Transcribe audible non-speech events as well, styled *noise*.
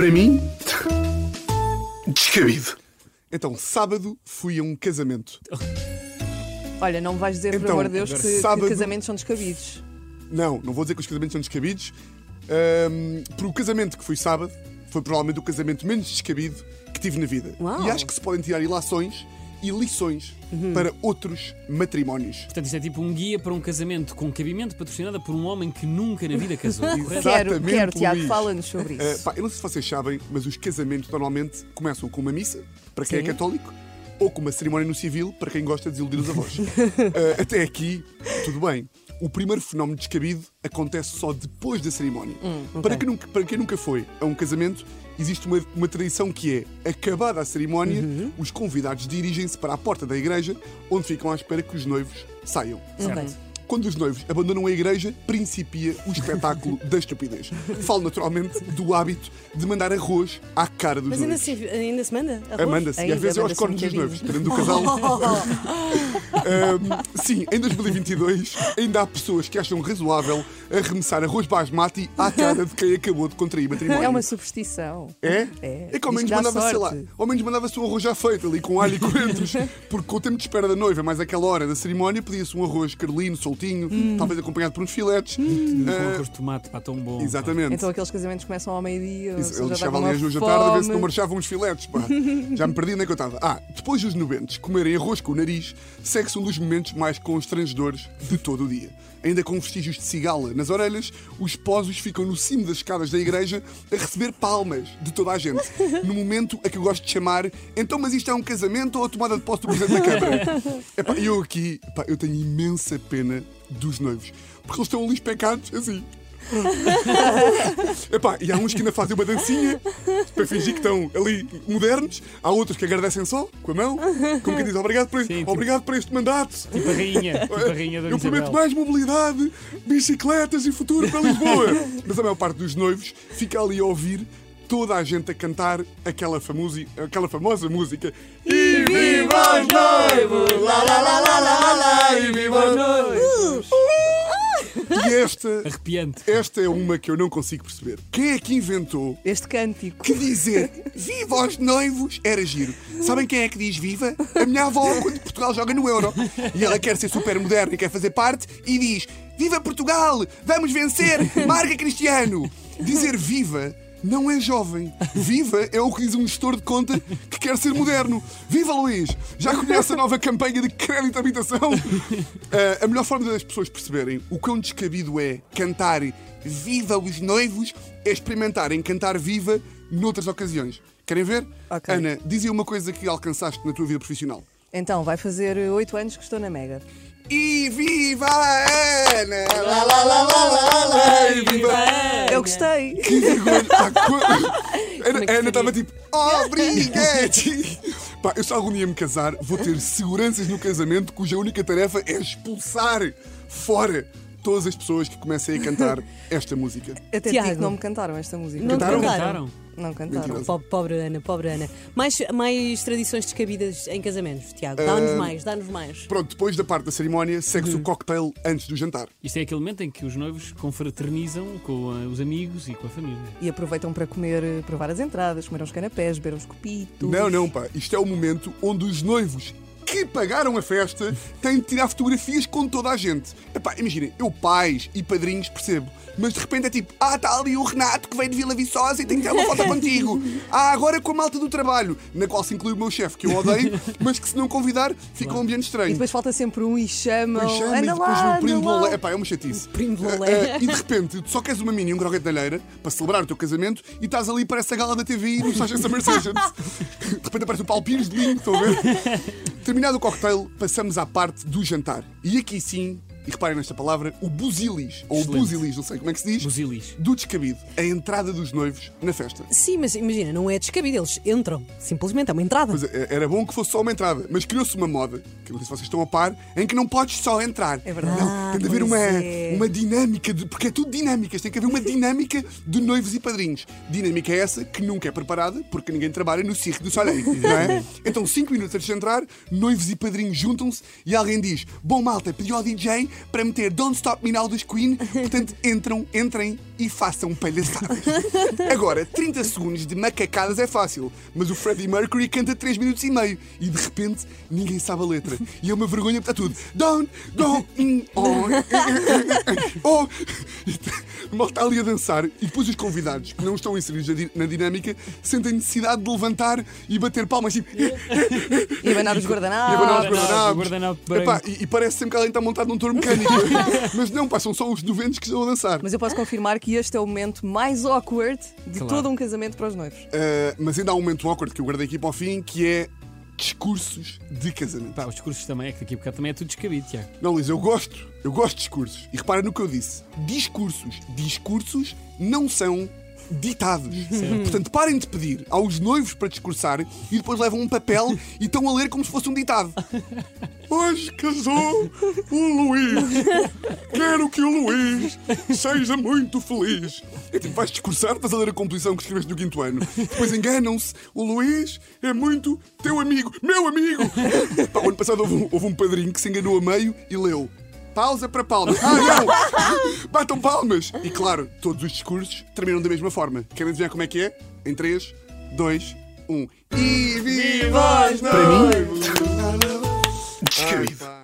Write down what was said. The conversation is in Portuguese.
Para mim, *laughs* descabido. Então, sábado fui a um casamento. Olha, não me vais dizer, por Então, amor de Deus, que, que sábado- casamentos são descabidos. Não, não vou dizer que os casamentos são descabidos. Ahm, porque o casamento que fui sábado foi provavelmente o casamento menos descabido que tive na vida. Uau. E acho que se podem tirar ilações e lições Uhum. para outros matrimónios. Portanto, isto é tipo um guia para um casamento com cabimento patrocinado por um homem que nunca na vida casou. *laughs* Quero, Exatamente, quero, Tiago, fala-nos sobre Ah, isso. pá, eu não sei se vocês sabem, mas os casamentos normalmente começam com uma missa, para quem Sim. é católico, ou com uma cerimónia no civil, para quem gosta de desiludir os avós. Ah, *laughs* até aqui, tudo bem. O primeiro fenómeno descabido acontece só depois da cerimónia. Hum, para, quem nunca, para quem nunca foi a um casamento, existe uma, uma tradição que é, acabada a cerimónia, Uhum. os convidados dirigem-se para a porta da igreja, onde ficam à espera que os noivos saiam. Ok. Quando os noivos abandonam a igreja, principia o espetáculo *laughs* da estupidez. Falo naturalmente do hábito de mandar arroz à cara dos Mas ainda noivos. se, ainda se manda? Arroz? Amanda-se, e Ainda às vezes é aos manda-se cornos um dos noivos, dependendo do casal. *laughs* Ahm, sim, em 2022 ainda há pessoas que acham razoável arremessar arroz basmati à cara de quem acabou de contrair matrimónio. É uma superstição. É? É. É que ao menos mandava, sei lá, sorte. ao menos mandava-se um arroz já feito ali com alho e coentros, *laughs* porque com o tempo de espera da noiva, mais aquela hora da cerimónia, pedia-se um arroz carolino, Hum. talvez acompanhado por uns filetes. Com Ah, arroz de tomate, pá, tão bom. exatamente. Então aqueles casamentos começam ao meio-dia. Ele deixava ali às duas da tarde a ver se não marchavam uns filetes. Pá. Já me perdi onde é que eu estava. Ah, depois dos nubentes comerem arroz com o nariz, segue-se um dos momentos mais constrangedores de todo o dia. Ainda com vestígios de cigala nas orelhas, os esposos ficam no cimo das escadas da igreja a receber palmas de toda a gente. No momento a que eu gosto de chamar, então, mas isto é um casamento ou a tomada de posse do Presidente da Câmara? *laughs* Epá, eu aqui, epá, eu tenho imensa pena dos noivos, porque eles estão ali especados, assim. *laughs* Epá, e há uns que ainda fazem uma dancinha para fingir que estão ali modernos, há outros que agradecem só, com a mão, como quem diz obrigado por, este, Sim, tipo- obrigado por este mandato. Tipo a rainha, tipo a rainha da Eu Isabel. prometo mais mobilidade, bicicletas e futuro para Lisboa. *laughs* Mas a maior parte dos noivos fica ali a ouvir toda a gente a cantar aquela, famosa, aquela famosa música. E viva os noivos! Lá, lá, lá, lá, lá, lá, e viva os noivos! E esta, Arrepiante. esta é uma que eu não consigo perceber. Quem é que inventou Este cântico. que dizer viva aos noivos era giro. Sabem quem é que diz viva? A minha avó, quando Portugal joga no Euro. E ela quer ser super moderna e quer fazer parte e diz: Viva Portugal! Vamos vencer! Marca Cristiano! Dizer viva. Não é jovem. Viva é o que diz um gestor de conta que quer ser moderno. Viva Luís! Já conhece a nova campanha de crédito de habitação? Ah, *laughs* a melhor forma das pessoas perceberem o quão descabido é cantar Viva os noivos é experimentarem cantar Viva noutras ocasiões. Querem ver? Ok. Ana, dizia uma coisa que alcançaste na tua vida profissional. Então, vai fazer oito anos que estou na Mega. E viva a Ana! Lá, lá, lá, lá, lá, lá, e viva gostei. *laughs* Que vergonha! Ana- é estava *laughs* tipo, obrigado! *laughs* Pá, eu se algum dia me casar, vou ter seguranças no casamento cuja única tarefa é expulsar fora todas as pessoas que comecem a cantar *laughs* esta música. Até Tiago. digo que não me cantaram esta música. Não Cantaram? cantaram? Não cantaram. Pobre, pobre Ana, pobre Ana. Mais, mais tradições descabidas em casamentos, Tiago. Dá-nos mais, dá-nos mais. Pronto, depois da parte da cerimónia, segue-se Uhum. o cocktail antes do jantar. Isto é aquele momento em que os noivos confraternizam com ah, os amigos e com a família. E aproveitam para comer, eh, provar as entradas, comer uns canapés, beber uns copitos. Não, não, pá. Isto é o momento onde os noivos que pagaram a festa têm de tirar fotografias com toda a gente. Epá, imaginem, eu pais e padrinhos percebo, mas de repente é tipo, ah, está ali o Renato que veio de Vila Viçosa e tem que tirar uma foto contigo. *laughs* Ah, agora com a malta do trabalho, na qual se inclui o meu chefe, que eu odeio, mas que se não convidar fica um ambiente E estranho. depois falta sempre um e chamam. Chama e depois lá, o primo do. Epá, é uma chatice. Primo do Ah, Lolé. ah, e de repente, tu só queres uma mini, um croquete de alheira para celebrar o teu casamento e estás ali para essa gala da TV no Sasha Summer Sessions. *laughs* De repente aparece o Paulo Pires de linho, estão a ver? *laughs* Terminado o cocktail, passamos à parte do jantar. E aqui sim, e reparem nesta palavra, o busilis, ou o Excelente. busilis, não sei como é que se diz, Busilis. do descabido, a entrada dos noivos na festa. Sim, mas imagina, não é descabido, eles entram. Simplesmente é uma entrada. Pois é, era bom que fosse só uma entrada, mas criou-se uma moda, que eu não sei se vocês estão a par, em que não podes só entrar. É verdade. Não, tem de haver uma, é. uma dinâmica, de, porque é tudo dinâmicas, tem que haver uma dinâmica de noivos e padrinhos. Dinâmica é essa que nunca é preparada, porque ninguém trabalha no Cirque do Soleil, *laughs* não é? Então, cinco minutos antes de entrar, noivos e padrinhos juntam-se e alguém diz: Bom, malta, pediu ao DJ para meter Don't Stop Me Now dos Queen, *laughs* portanto, entram, entrem e façam palhaçadas. *laughs* Agora, 30 segundos de macacadas é fácil, mas o Freddie Mercury canta 3 minutos e meio e de repente ninguém sabe a letra. E é uma vergonha porque está tudo. Down, down, in, on, oh. O mal está ali a dançar e depois os convidados que não estão inseridos na di- na dinâmica sentem necessidade de levantar e bater palmas tipo, e E abanar os guardanapos. abanar os guardanapo, guardanapos. guardanapo. Epá, e, e parece sempre que alguém está montado num touro mecânico. *laughs* Mas não, pá, são só os 90 que estão a dançar. Mas eu posso confirmar que este é o momento mais awkward de Claro. todo um casamento para os noivos. Uh, mas ainda há um momento awkward que eu guardei aqui para o fim, que é discursos de casamento. Pá, os discursos também, é que daqui a bocado também é tudo descabido, Tiago. Não, Liz, eu gosto. Eu gosto de discursos. E repara no que eu disse. Discursos. Discursos não são ditados. Portanto, parem de pedir aos noivos para discursar e depois levam um papel e estão a ler como se fosse um ditado. Hoje casou o Luís. Quero que o Luís seja muito feliz. É tipo, vais discursar, estás a ler a composição que escreveste no quinto ano. Depois enganam-se. O Luís é muito teu amigo. Meu amigo! Pá, o ano passado houve um, houve um padrinho que se enganou a meio e leu. Pausa para palmas. Ah, não! *laughs* Batam palmas! E claro, todos os discursos terminam da mesma forma. Querem adivinhar como é que é? Em 3, 2, 1. E viva os Para mim? Descabido.